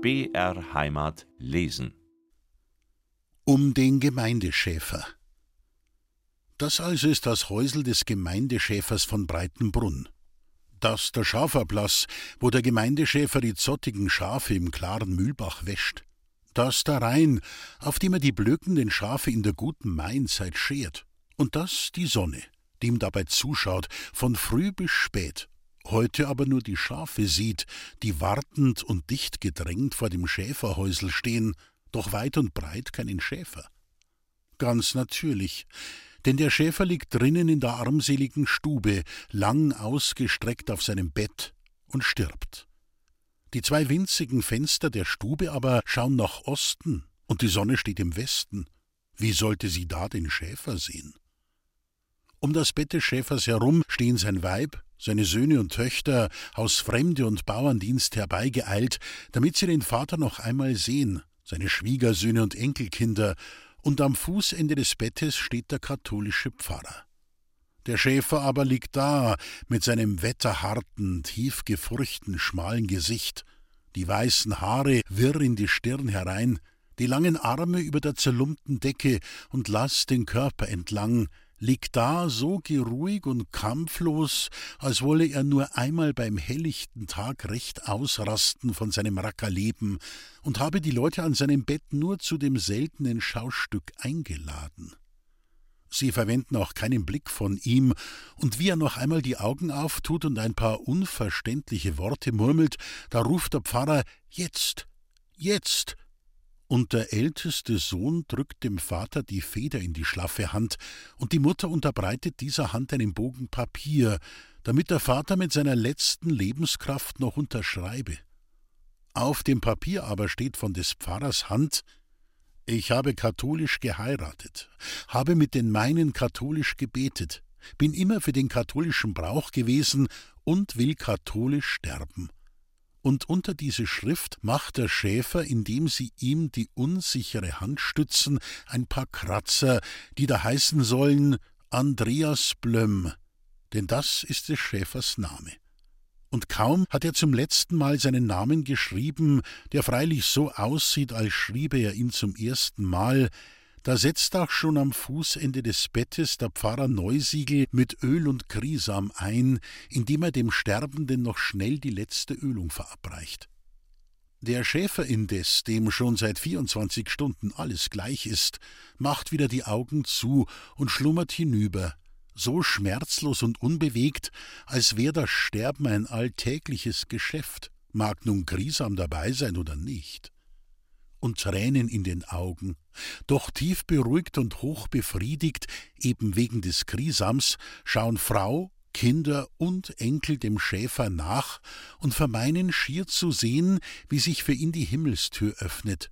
BR Heimat lesen. Um den Gemeindeschäfer. Das also ist das Häusel des Gemeindeschäfers von Breitenbrunn. Das der Schafablass, wo der Gemeindeschäfer die zottigen Schafe im klaren Mühlbach wäscht. Das der Rhein, auf dem er die blökenden Schafe in der guten Mainzeit schert. Und das die Sonne, die ihm dabei zuschaut, von früh bis spät heute aber nur die Schafe sieht, die wartend und dicht gedrängt vor dem Schäferhäusel stehen, doch weit und breit keinen Schäfer. Ganz natürlich, denn der Schäfer liegt drinnen in der armseligen Stube, lang ausgestreckt auf seinem Bett und stirbt. Die zwei winzigen Fenster der Stube aber schauen nach Osten, und die Sonne steht im Westen. Wie sollte sie da den Schäfer sehen? Um das Bett des Schäfers herum stehen sein Weib, seine Söhne und Töchter aus Fremde und Bauerndienst herbeigeeilt, damit sie den Vater noch einmal sehen, seine Schwiegersöhne und Enkelkinder, und am Fußende des Bettes steht der katholische Pfarrer. Der Schäfer aber liegt da, mit seinem wetterharten, tief gefurchten, schmalen Gesicht, die weißen Haare wirr in die Stirn herein, die langen Arme über der zerlumpten Decke und lass den Körper entlang, liegt da so geruhig und kampflos, als wolle er nur einmal beim helllichten Tag recht ausrasten von seinem Rackerleben und habe die Leute an seinem Bett nur zu dem seltenen Schaustück eingeladen. Sie verwenden auch keinen Blick von ihm, und wie er noch einmal die Augen auftut und ein paar unverständliche Worte murmelt, da ruft der Pfarrer Jetzt, jetzt, und der älteste Sohn drückt dem Vater die Feder in die schlaffe Hand, und die Mutter unterbreitet dieser Hand einen Bogen Papier, damit der Vater mit seiner letzten Lebenskraft noch unterschreibe. Auf dem Papier aber steht von des Pfarrers Hand Ich habe katholisch geheiratet, habe mit den meinen katholisch gebetet, bin immer für den katholischen Brauch gewesen und will katholisch sterben und unter diese Schrift macht der Schäfer, indem sie ihm die unsichere Hand stützen, ein paar Kratzer, die da heißen sollen Andreas Blöm, denn das ist des Schäfers Name. Und kaum hat er zum letzten Mal seinen Namen geschrieben, der freilich so aussieht, als schriebe er ihn zum ersten Mal, da setzt auch schon am Fußende des Bettes der Pfarrer Neusiegel mit Öl und Krisam ein, indem er dem Sterbenden noch schnell die letzte Ölung verabreicht. Der Schäfer indes, dem schon seit 24 Stunden alles gleich ist, macht wieder die Augen zu und schlummert hinüber, so schmerzlos und unbewegt, als wär das Sterben ein alltägliches Geschäft, mag nun Grisam dabei sein oder nicht und Tränen in den Augen, doch tief beruhigt und hoch befriedigt, eben wegen des Krisams, schauen Frau, Kinder und Enkel dem Schäfer nach und vermeinen schier zu sehen, wie sich für ihn die Himmelstür öffnet.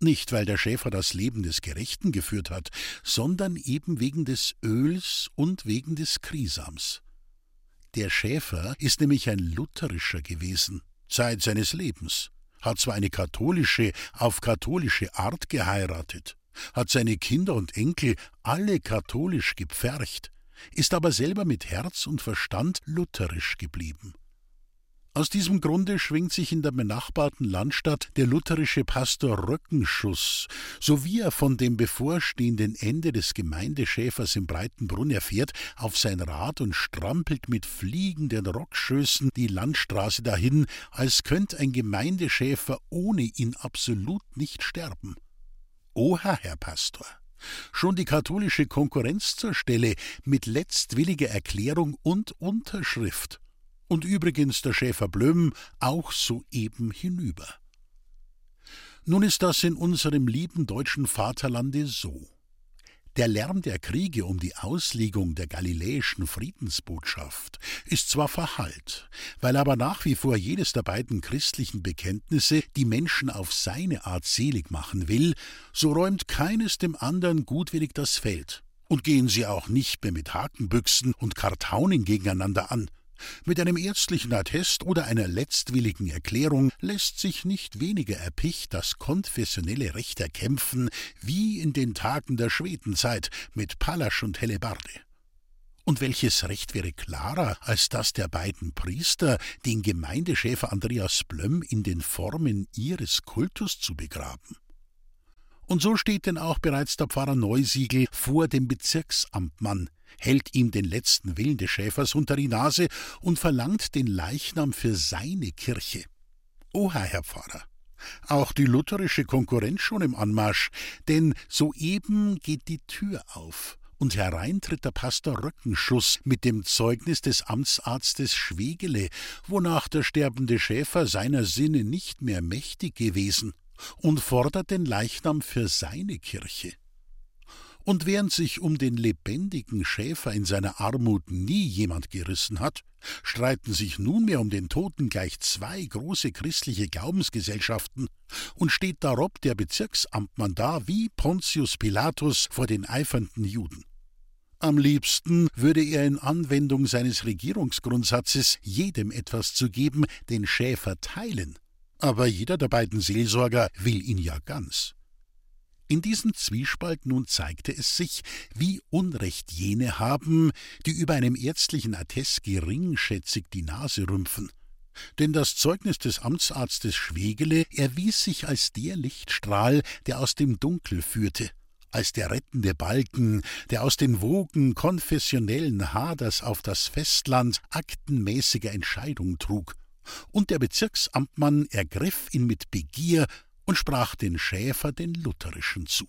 Nicht, weil der Schäfer das Leben des Gerechten geführt hat, sondern eben wegen des Öls und wegen des Krisams. Der Schäfer ist nämlich ein lutherischer gewesen, Zeit seines Lebens hat zwar eine katholische, auf katholische Art geheiratet, hat seine Kinder und Enkel alle katholisch gepfercht, ist aber selber mit Herz und Verstand lutherisch geblieben. Aus diesem Grunde schwingt sich in der benachbarten Landstadt der lutherische Pastor Röckenschuss, so wie er von dem bevorstehenden Ende des Gemeindeschäfers im Breitenbrunn erfährt, auf sein Rad und strampelt mit fliegenden Rockschößen die Landstraße dahin, als könnte ein Gemeindeschäfer ohne ihn absolut nicht sterben. Oha, Herr Pastor! Schon die katholische Konkurrenz zur Stelle mit letztwilliger Erklärung und Unterschrift und übrigens der Schäfer Blöm auch soeben hinüber. Nun ist das in unserem lieben deutschen Vaterlande so. Der Lärm der Kriege um die Auslegung der galiläischen Friedensbotschaft ist zwar verhallt, weil aber nach wie vor jedes der beiden christlichen Bekenntnisse die Menschen auf seine Art selig machen will, so räumt keines dem anderen gutwillig das Feld. Und gehen sie auch nicht mehr mit Hakenbüchsen und Kartaunen gegeneinander an, mit einem ärztlichen Attest oder einer letztwilligen Erklärung lässt sich nicht weniger erpicht das konfessionelle Recht erkämpfen wie in den Tagen der Schwedenzeit mit Pallasch und Hellebarde. Und welches Recht wäre klarer, als das der beiden Priester, den Gemeindeschäfer Andreas Blöm in den Formen ihres Kultus zu begraben? Und so steht denn auch bereits der Pfarrer Neusiegel vor dem Bezirksamtmann, hält ihm den letzten Willen des Schäfers unter die Nase und verlangt den Leichnam für seine Kirche. Oha, Herr Pfarrer, auch die lutherische Konkurrenz schon im Anmarsch, denn soeben geht die Tür auf und herein tritt der Pastor Röckenschuss mit dem Zeugnis des Amtsarztes Schwegele, wonach der sterbende Schäfer seiner Sinne nicht mehr mächtig gewesen, und fordert den Leichnam für seine Kirche. Und während sich um den lebendigen Schäfer in seiner Armut nie jemand gerissen hat, streiten sich nunmehr um den Toten gleich zwei große christliche Glaubensgesellschaften und steht darob der Bezirksamtmann da wie Pontius Pilatus vor den eifernden Juden. Am liebsten würde er in Anwendung seines Regierungsgrundsatzes jedem etwas zu geben, den Schäfer teilen. Aber jeder der beiden Seelsorger will ihn ja ganz. In diesem Zwiespalt nun zeigte es sich, wie Unrecht jene haben, die über einem ärztlichen Attest geringschätzig die Nase rümpfen. Denn das Zeugnis des Amtsarztes Schwegele erwies sich als der Lichtstrahl, der aus dem Dunkel führte, als der rettende Balken, der aus den Wogen konfessionellen Haders auf das Festland aktenmäßiger Entscheidung trug. Und der Bezirksamtmann ergriff ihn mit Begier und sprach den Schäfer den Lutherischen zu.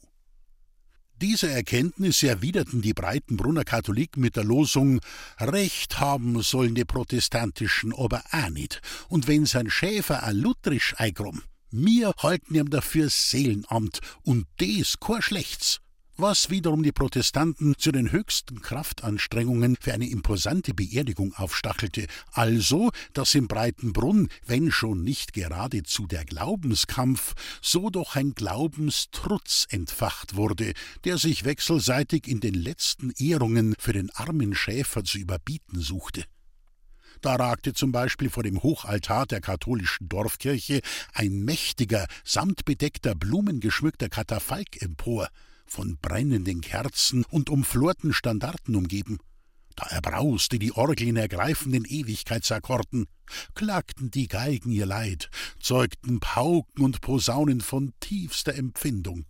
Diese Erkenntnis erwiderten die Breitenbrunner Katholiken mit der Losung Recht haben sollen die Protestantischen aber auch nicht, und wenn sein Schäfer a Lutherisch eigrum, mir halten ihm dafür Seelenamt, und des kein Schlechts was wiederum die Protestanten zu den höchsten Kraftanstrengungen für eine imposante Beerdigung aufstachelte, also dass im Breitenbrunn, wenn schon nicht geradezu der Glaubenskampf, so doch ein Glaubenstrutz entfacht wurde, der sich wechselseitig in den letzten Ehrungen für den armen Schäfer zu überbieten suchte. Da ragte zum Beispiel vor dem Hochaltar der katholischen Dorfkirche ein mächtiger, samtbedeckter, blumengeschmückter Katafalk empor, von brennenden Kerzen und umflorten Standarten umgeben. Da erbrauste die Orgel in ergreifenden Ewigkeitsakkorden, klagten die Geigen ihr Leid, zeugten Pauken und Posaunen von tiefster Empfindung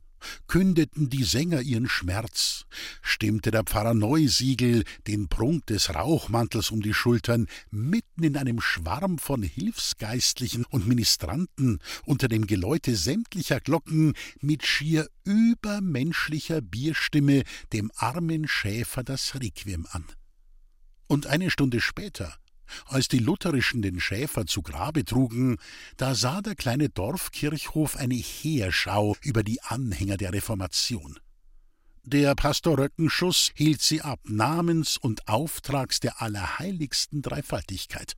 kündeten die Sänger ihren Schmerz, stimmte der Pfarrer Neusiegel den Prunk des Rauchmantels um die Schultern mitten in einem Schwarm von Hilfsgeistlichen und Ministranten unter dem Geläute sämtlicher Glocken mit schier übermenschlicher Bierstimme dem armen Schäfer das Requiem an. Und eine Stunde später als die Lutherischen den Schäfer zu Grabe trugen, da sah der kleine Dorfkirchhof eine Heerschau über die Anhänger der Reformation. Der Pastor Röckenschuss hielt sie ab, namens und auftrags der allerheiligsten Dreifaltigkeit.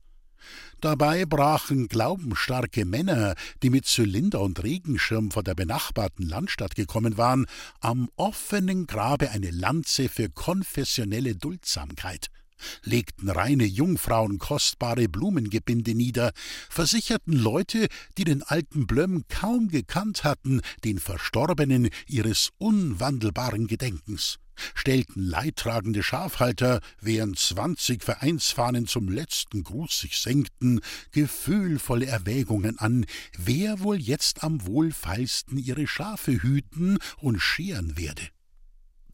Dabei brachen glaubensstarke Männer, die mit Zylinder und Regenschirm von der benachbarten Landstadt gekommen waren, am offenen Grabe eine Lanze für konfessionelle Duldsamkeit legten reine Jungfrauen kostbare Blumengebinde nieder, versicherten Leute, die den alten Blöm kaum gekannt hatten, den Verstorbenen ihres unwandelbaren Gedenkens, stellten leidtragende Schafhalter, während zwanzig Vereinsfahnen zum letzten Gruß sich senkten, gefühlvolle Erwägungen an, wer wohl jetzt am wohlfeilsten ihre Schafe hüten und scheren werde.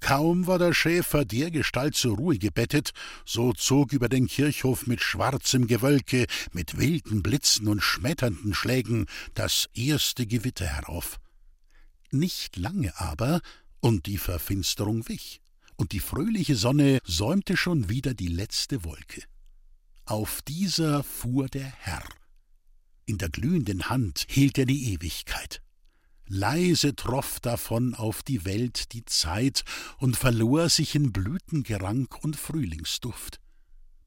Kaum war der Schäfer dergestalt zur Ruhe gebettet, so zog über den Kirchhof mit schwarzem Gewölke, mit wilden Blitzen und schmetternden Schlägen das erste Gewitter herauf. Nicht lange aber, und die Verfinsterung wich, und die fröhliche Sonne säumte schon wieder die letzte Wolke. Auf dieser fuhr der Herr. In der glühenden Hand hielt er die Ewigkeit. Leise troff davon auf die Welt die Zeit und verlor sich in Blütengerank und Frühlingsduft.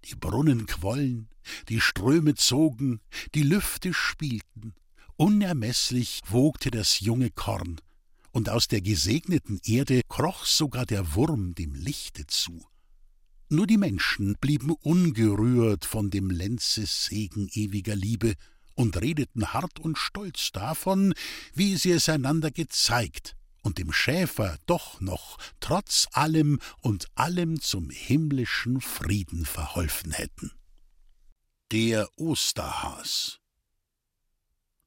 Die Brunnen quollen, die Ströme zogen, die Lüfte spielten, unermeßlich wogte das junge Korn, und aus der gesegneten Erde kroch sogar der Wurm dem Lichte zu. Nur die Menschen blieben ungerührt von dem Lenzes Segen ewiger Liebe, und redeten hart und stolz davon, wie sie es einander gezeigt und dem Schäfer doch noch trotz allem und allem zum himmlischen Frieden verholfen hätten. Der Osterhas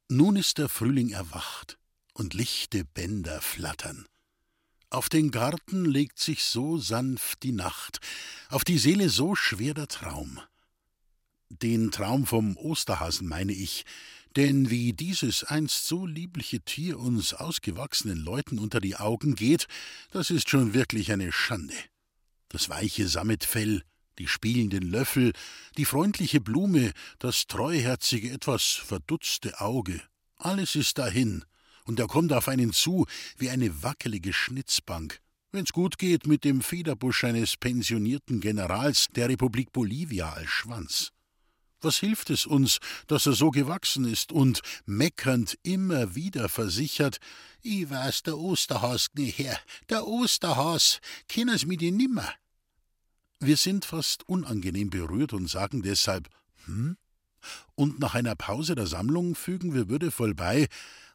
Nun ist der Frühling erwacht, und lichte Bänder flattern. Auf den Garten legt sich so sanft die Nacht, auf die Seele so schwer der Traum. Den Traum vom Osterhasen meine ich, denn wie dieses einst so liebliche Tier uns ausgewachsenen Leuten unter die Augen geht, das ist schon wirklich eine Schande. Das weiche Sammetfell, die spielenden Löffel, die freundliche Blume, das treuherzige, etwas verdutzte Auge, alles ist dahin, und er kommt auf einen zu wie eine wackelige Schnitzbank. Wenn's gut geht, mit dem Federbusch eines pensionierten Generals der Republik Bolivia als Schwanz. Was hilft es uns, dass er so gewachsen ist und meckernd immer wieder versichert, ich weiß der Osterhas nicht her, der Osterhas, kennen's mit ihn nimmer. Wir sind fast unangenehm berührt und sagen deshalb, hm? Und nach einer Pause der Sammlung fügen wir würdevoll bei,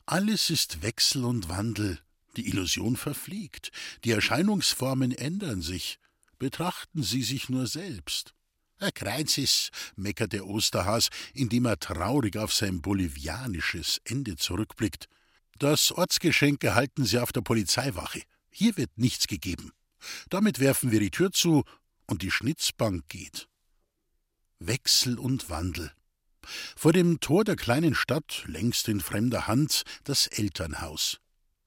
alles ist Wechsel und Wandel, die Illusion verfliegt, die Erscheinungsformen ändern sich, betrachten Sie sich nur selbst. Herr Kreuzis, meckert der Osterhas, indem er traurig auf sein bolivianisches Ende zurückblickt. Das Ortsgeschenk erhalten Sie auf der Polizeiwache. Hier wird nichts gegeben. Damit werfen wir die Tür zu und die Schnitzbank geht. Wechsel und Wandel. Vor dem Tor der kleinen Stadt, längst in fremder Hand, das Elternhaus.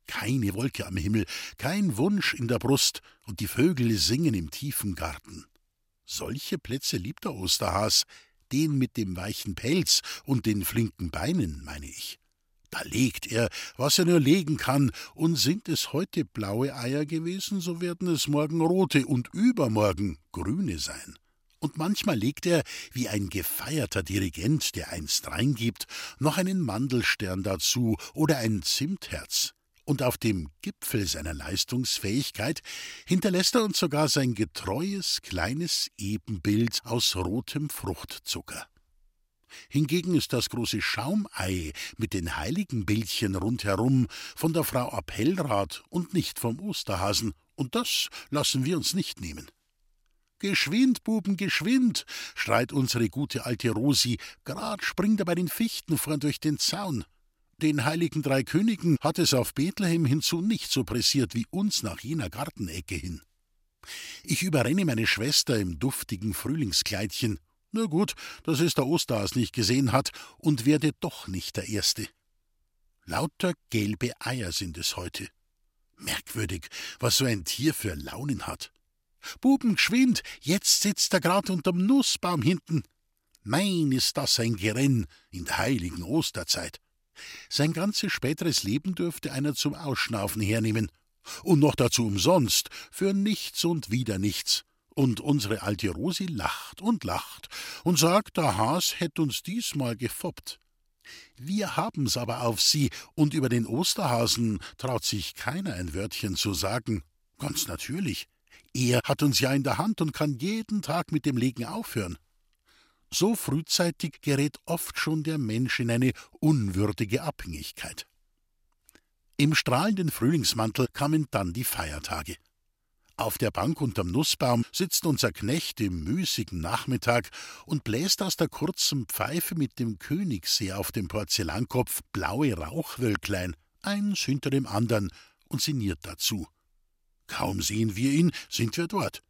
Keine Wolke am Himmel, kein Wunsch in der Brust, und die Vögel singen im tiefen Garten. Solche Plätze liebt der Osterhas, den mit dem weichen Pelz und den flinken Beinen, meine ich. Da legt er, was er nur legen kann, und sind es heute blaue Eier gewesen, so werden es morgen rote und übermorgen grüne sein und manchmal legt er, wie ein gefeierter Dirigent, der einst reingibt, noch einen Mandelstern dazu oder ein Zimtherz. Und auf dem Gipfel seiner Leistungsfähigkeit hinterlässt er uns sogar sein getreues kleines Ebenbild aus rotem Fruchtzucker. Hingegen ist das große Schaumei mit den Heiligenbildchen rundherum von der Frau Appellrath und nicht vom Osterhasen, und das lassen wir uns nicht nehmen. Geschwind, Buben, geschwind, schreit unsere gute alte Rosi, grad springt er bei den Fichten vorn durch den Zaun. Den heiligen drei Königen hat es auf Bethlehem hinzu nicht so pressiert wie uns nach jener Gartenecke hin. Ich überrenne meine Schwester im duftigen Frühlingskleidchen. Na gut, dass es der Osterhas nicht gesehen hat und werde doch nicht der Erste. Lauter gelbe Eier sind es heute. Merkwürdig, was so ein Tier für Launen hat. Buben, geschwind, jetzt sitzt er grad unterm Nussbaum hinten. Mein, ist das ein Gerenn in der heiligen Osterzeit. Sein ganzes späteres Leben dürfte einer zum Ausschnaufen hernehmen. Und noch dazu umsonst, für nichts und wieder nichts. Und unsere alte Rosi lacht und lacht und sagt, der Has hätt uns diesmal gefoppt. Wir haben's aber auf sie, und über den Osterhasen traut sich keiner ein Wörtchen zu sagen. Ganz natürlich. Er hat uns ja in der Hand und kann jeden Tag mit dem Legen aufhören. So frühzeitig gerät oft schon der Mensch in eine unwürdige Abhängigkeit. Im strahlenden Frühlingsmantel kamen dann die Feiertage. Auf der Bank unterm Nussbaum sitzt unser Knecht im müßigen Nachmittag und bläst aus der kurzen Pfeife mit dem Königssee auf dem Porzellankopf blaue Rauchwölklein, eins hinter dem andern, und sinniert dazu. Kaum sehen wir ihn, sind wir dort.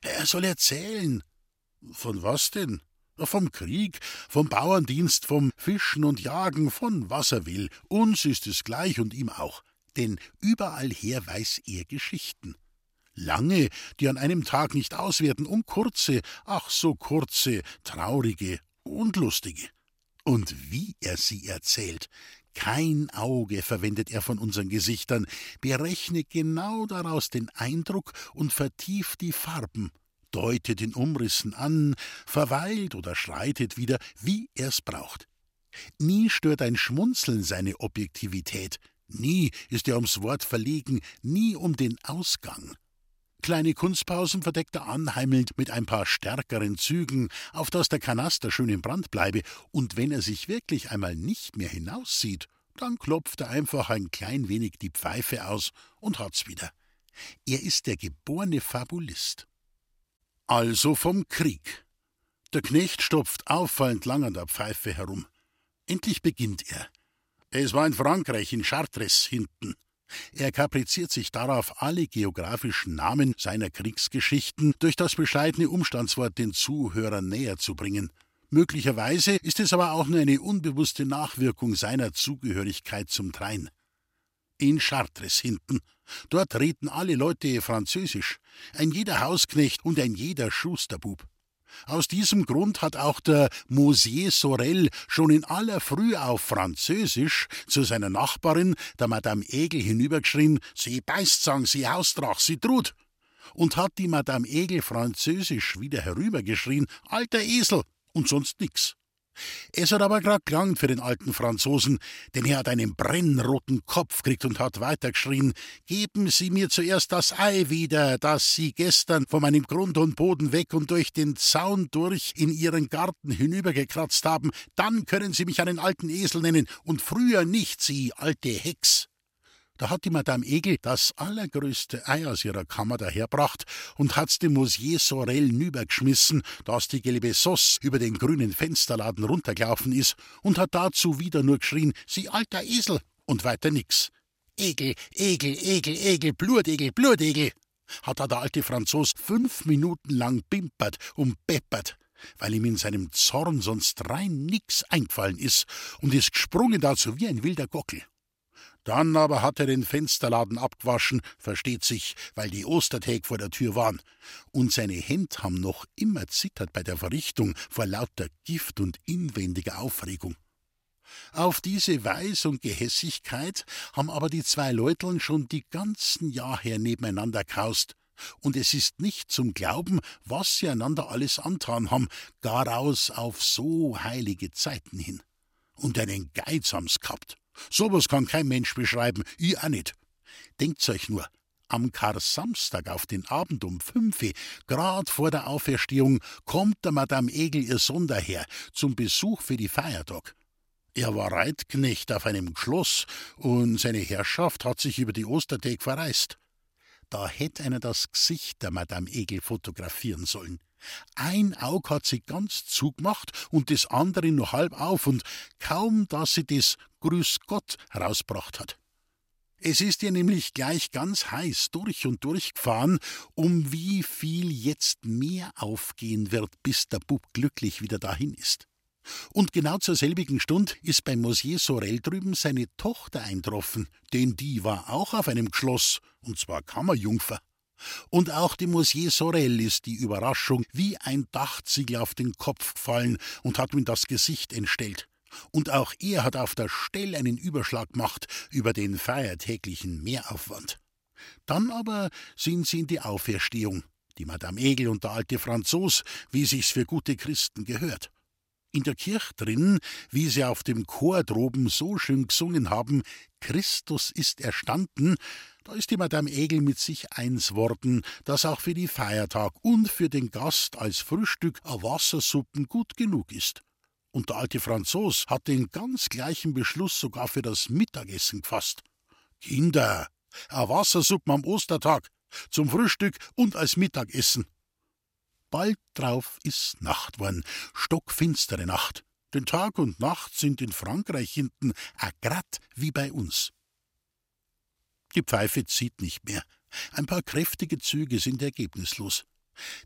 Er soll erzählen. Von was denn? Vom Krieg, vom Bauerndienst, vom Fischen und Jagen, von was er will. Uns ist es gleich und ihm auch. Denn überall her weiß er Geschichten. Lange, die an einem Tag nicht auswerten, und kurze, ach so kurze, traurige und lustige. Und wie er sie erzählt, kein Auge verwendet er von unseren Gesichtern, berechnet genau daraus den Eindruck und vertieft die Farben, deutet den Umrissen an, verweilt oder schreitet wieder, wie er's braucht. Nie stört ein Schmunzeln seine Objektivität, nie ist er ums Wort verlegen, nie um den Ausgang. Kleine Kunstpausen verdeckt er anheimelnd mit ein paar stärkeren Zügen, auf dass der Kanaster schön im Brand bleibe, und wenn er sich wirklich einmal nicht mehr hinaussieht, Dann klopft er einfach ein klein wenig die Pfeife aus und hat's wieder. Er ist der geborene Fabulist. Also vom Krieg. Der Knecht stopft auffallend lang an der Pfeife herum. Endlich beginnt er. Es war in Frankreich, in Chartres hinten. Er kapriziert sich darauf, alle geografischen Namen seiner Kriegsgeschichten durch das bescheidene Umstandswort den Zuhörern näher zu bringen. Möglicherweise ist es aber auch nur eine unbewusste Nachwirkung seiner Zugehörigkeit zum Train. In Chartres hinten. Dort reden alle Leute Französisch, ein jeder Hausknecht und ein jeder Schusterbub. Aus diesem Grund hat auch der Mosier Sorel schon in aller Früh auf Französisch zu seiner Nachbarin, der Madame Egel, hinübergeschrien: Sie beißt, sagen Sie Hausdrach, sie trut! Und hat die Madame Egel französisch wieder herübergeschrien: Alter Esel! und sonst nix. Es hat aber grad gelangt für den alten Franzosen, denn er hat einen brennroten Kopf gekriegt und hat weitergeschrien: Geben Sie mir zuerst das Ei wieder, das Sie gestern von meinem Grund und Boden weg und durch den Zaun durch in Ihren Garten hinübergekratzt haben, dann können Sie mich einen alten Esel nennen und früher nicht, Sie alte Hex. Da hat die Madame Egel das allergrößte Ei aus ihrer Kammer daherbracht und hat's dem Mosier Sorel nübergeschmissen, dass die gelbe Sauce über den grünen Fensterladen runtergelaufen ist und hat dazu wieder nur geschrien, sie alter Esel und weiter nix. Egel, Egel, Egel, Egel, Blutegel, Blutegel, hat da der alte Franzos fünf Minuten lang bimpert und beppert weil ihm in seinem Zorn sonst rein nix eingefallen ist und ist gesprungen dazu wie ein wilder Gockel. Dann aber hat er den Fensterladen abgewaschen, versteht sich, weil die Ostertag vor der Tür waren. Und seine Hände haben noch immer zittert bei der Verrichtung vor lauter Gift und inwendiger Aufregung. Auf diese Weis und Gehässigkeit haben aber die zwei Leuteln schon die ganzen Jahr her nebeneinander kaust. Und es ist nicht zum Glauben, was sie einander alles antan haben, garaus auf so heilige Zeiten hin. Und einen Geiz haben's gehabt. Sowas kann kein Mensch beschreiben, ich auch nicht. Denkt's euch nur, am Kar-Samstag auf den Abend um fünfe, grad vor der Auferstehung, kommt der Madame Egel ihr Sohn daher zum Besuch für die Feiertag. Er war Reitknecht auf einem Schloss und seine Herrschaft hat sich über die Ostertag verreist. Da hätte einer das Gesicht der Madame Egel fotografieren sollen. Ein Aug hat sie ganz zugemacht und das andere nur halb auf, und kaum, dass sie das Grüß Gott herausgebracht hat. Es ist ihr nämlich gleich ganz heiß durch und durch gefahren, um wie viel jetzt mehr aufgehen wird, bis der Bub glücklich wieder dahin ist. Und genau zur selbigen Stund ist beim Mosier Sorel drüben seine Tochter eintroffen, denn die war auch auf einem Schloss, und zwar Kammerjungfer. Und auch dem Mosier Sorel ist die Überraschung wie ein Dachziegel auf den Kopf gefallen und hat ihm das Gesicht entstellt. Und auch er hat auf der Stelle einen Überschlag gemacht über den feiertäglichen Mehraufwand. Dann aber sind sie in die Auferstehung, die Madame Egel und der alte Franzos, wie sich's für gute Christen gehört. In der Kirche drin, wie sie auf dem Chor droben so schön gesungen haben, Christus ist erstanden, da ist die Madame Egel mit sich eins worden, dass auch für die Feiertag und für den Gast als Frühstück a Wassersuppen gut genug ist. Und der alte Franzos hat den ganz gleichen Beschluss sogar für das Mittagessen gefasst. Kinder, a Wassersuppen am Ostertag, zum Frühstück und als Mittagessen. Bald drauf ist Nacht worden, stockfinstere Nacht. Denn Tag und Nacht sind in Frankreich hinten a grad wie bei uns. Die Pfeife zieht nicht mehr. Ein paar kräftige Züge sind ergebnislos.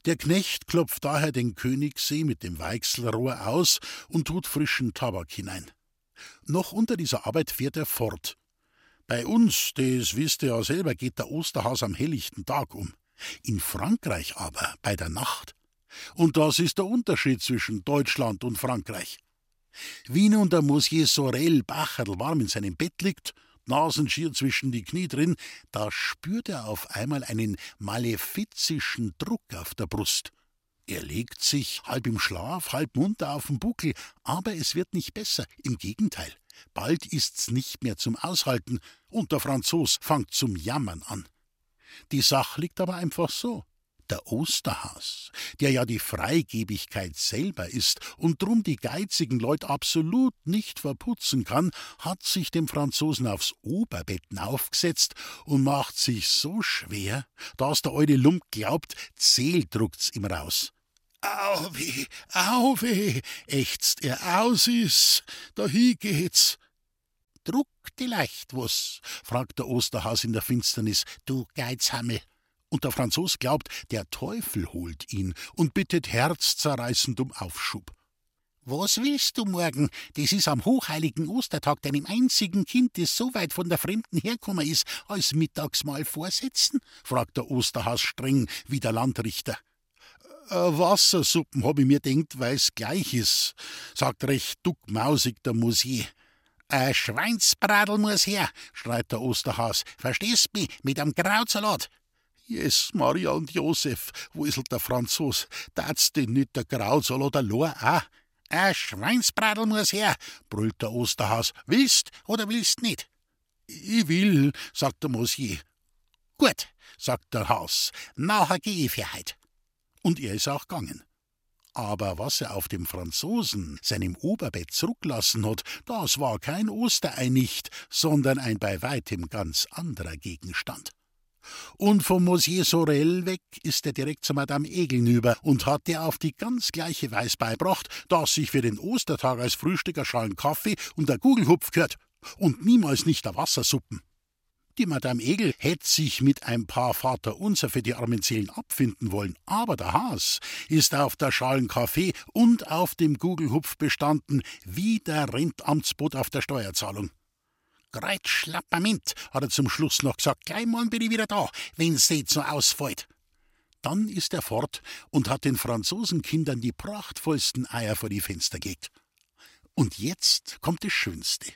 Der Knecht klopft daher den Königssee mit dem Weichselrohr aus und tut frischen Tabak hinein. Noch unter dieser Arbeit fährt er fort. Bei uns, das wisst ihr ja selber, geht der Osterhaus am helllichten Tag um. In Frankreich aber bei der Nacht. Und das ist der Unterschied zwischen Deutschland und Frankreich. Wie nun der Monsieur Sorel Bacherl warm in seinem Bett liegt, Nasenschier zwischen die Knie drin, da spürt er auf einmal einen malefizischen Druck auf der Brust. Er legt sich halb im Schlaf, halb munter auf den Buckel, aber es wird nicht besser, im Gegenteil. Bald ist's nicht mehr zum Aushalten und der Franzos fangt zum Jammern an. Die Sache liegt aber einfach so. Der Osterhas, der ja die Freigebigkeit selber ist und drum die geizigen Leute absolut nicht verputzen kann, hat sich dem Franzosen aufs Oberbetten aufgesetzt und macht sich so schwer, dass der alte Lump glaubt, Zähl druckt's ihm raus. Auwe, auwe, ächzt er aus is, dahi geht's. Druck die leicht was? fragt der Osterhas in der Finsternis, du Geizhammel. Und der Franzos glaubt, der Teufel holt ihn und bittet herzzerreißend um Aufschub. Was willst du morgen? Das ist am hochheiligen Ostertag deinem einzigen Kind, das so weit von der Fremden herkommen ist, als Mittagsmahl vorsetzen? fragt der Osterhas streng wie der Landrichter. Äh, Wassersuppen, hab ich mir denkt, weil's gleich is, sagt recht duckmausig der Musier. Ein Schweinsbradel muss her, schreit der Osterhas. Verstehst mich, mit einem Krautsalat. Yes, Maria und Josef, wuselt der Franzos. Dat's denn nicht der Krautsalat allein auch? Ein Schweinsbradel muss her, brüllt der Osterhas. Willst oder willst nicht? Ich will, sagt der Mosier. Gut, sagt der Haus. Nachher geh ich für heut. Und er ist auch gegangen. Aber was er auf dem Franzosen, seinem Oberbett, zurücklassen hat, das war kein Osterei nicht, sondern ein bei weitem ganz anderer Gegenstand. Und vom Monsieur Sorel weg ist er direkt zu Madame Egel hinüber und hat der auf die ganz gleiche Weise beibracht, dass sich für den Ostertag als Frühstück ein Schalen Kaffee und der Gugelhupf gehört und niemals nicht der Wassersuppen. Die Madame Egel hätte sich mit ein paar Vaterunser für die armen Seelen abfinden wollen, aber der Haas ist auf der Schalen Kaffee und auf dem Gugelhupf bestanden wie der Rentamtsbot auf der Steuerzahlung. Greit hat er zum Schluss noch gesagt, gleich mal bin ich wieder da, wenn's nicht so ausfällt. Dann ist er fort und hat den Franzosenkindern die prachtvollsten Eier vor die Fenster gelegt. Und jetzt kommt das Schönste.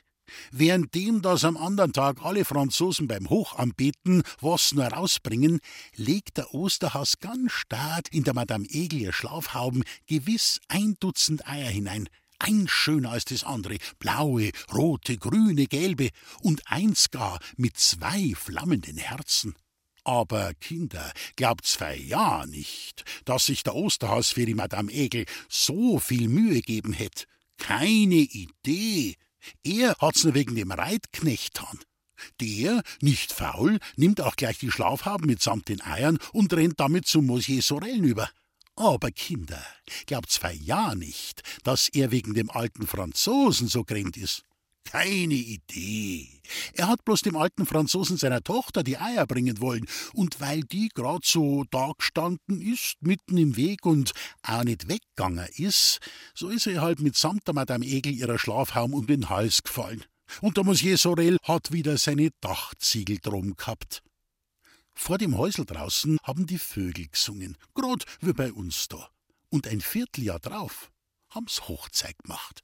Währenddem das am anderen Tag alle Franzosen beim Hochanbeten was nur rausbringen, legt der Osterhaus ganz stad in der Madame Egel Schlafhauben gewiss ein Dutzend Eier hinein, eins schöner als das andere, blaue, rote, grüne, gelbe und eins gar mit zwei flammenden Herzen. Aber Kinder, glaubt's für ja nicht, dass sich der Osterhaus für die Madame Egel so viel Mühe geben hätt. Keine Idee. Er hat's nur wegen dem Reitknecht tan. Der, nicht faul, nimmt auch gleich die Schlafhaben mitsamt den Eiern und rennt damit zum Monsieur Sorel über. Aber Kinder, glaubt zwar ja nicht, dass er wegen dem alten Franzosen so grennt ist. Keine Idee. Er hat bloß dem alten Franzosen seiner Tochter die Eier bringen wollen, und weil die grad so dagestanden ist, mitten im Weg und auch nicht weggegangen ist, so ist er halt mitsamt der Madame Egel ihrer Schlafhaum um den Hals gefallen. Und der Monsieur Sorel hat wieder seine Dachziegel drum gehabt. Vor dem Häusel draußen haben die Vögel gesungen, grad wie bei uns da. Und ein Vierteljahr drauf haben's Hochzeit gemacht.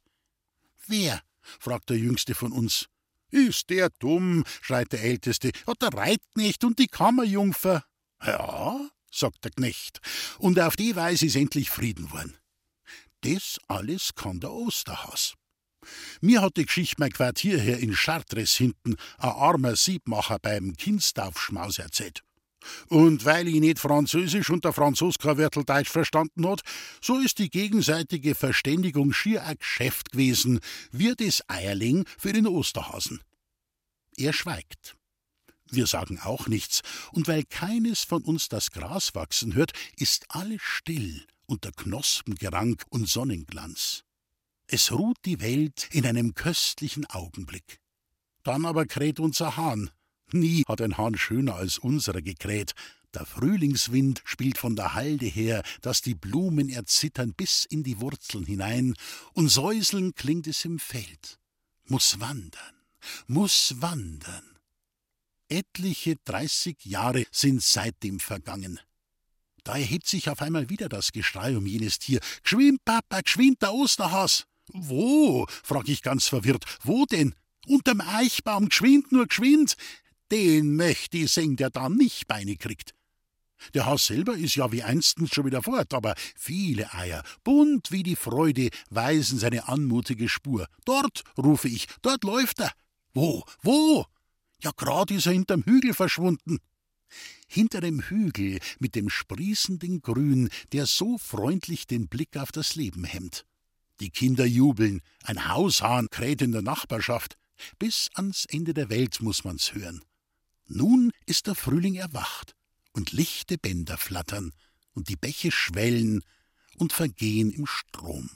Wer? fragt der Jüngste von uns. Ist der dumm? schreit der Älteste. Hat der Reitknecht und die Kammerjungfer. Ja, sagt der Knecht. Und auf die Weise ist endlich Frieden worden. Das alles kann der Osterhas. Mir hat die Geschichte mein Quartier hier in Chartres hinten ein armer Siebmacher beim Kindstaufschmaus erzählt. Und weil ich nicht Französisch und der Franzos kein Wörtel Deutsch verstanden hat, so ist die gegenseitige Verständigung schier ein Geschäft gewesen, wie das Eierling für den Osterhasen. Er schweigt. Wir sagen auch nichts, und weil keines von uns das Gras wachsen hört, ist alles still unter Knospengerank und Sonnenglanz. Es ruht die Welt in einem köstlichen Augenblick. Dann aber kräht unser Hahn. Nie hat ein Hahn schöner als unserer gekräht. Der Frühlingswind spielt von der Halde her, dass die Blumen erzittern bis in die Wurzeln hinein, und säuseln klingt es im Feld. Muß wandern, muss wandern. Etliche dreißig Jahre sind seitdem vergangen. Da erhebt sich auf einmal wieder das Geschrei um jenes Tier. Geschwind, Papa, geschwind, der Osterhas! Wo? frag ich ganz verwirrt. Wo denn? Unterm Eichbaum, geschwind, nur geschwind. Den möcht ich sehen, der da nicht Beine kriegt. Der Haus selber ist ja wie einstens schon wieder fort, aber viele Eier, bunt wie die Freude, weisen seine anmutige Spur. Dort, rufe ich, dort läuft er. Wo, wo? Ja, grad ist er hinterm Hügel verschwunden. Hinter dem Hügel mit dem sprießenden Grün, der so freundlich den Blick auf das Leben hemmt. Die Kinder jubeln, ein Haushahn kräht in der Nachbarschaft. Bis ans Ende der Welt muss man's hören. Nun ist der Frühling erwacht, und lichte Bänder flattern, und die Bäche schwellen und vergehen im Strom.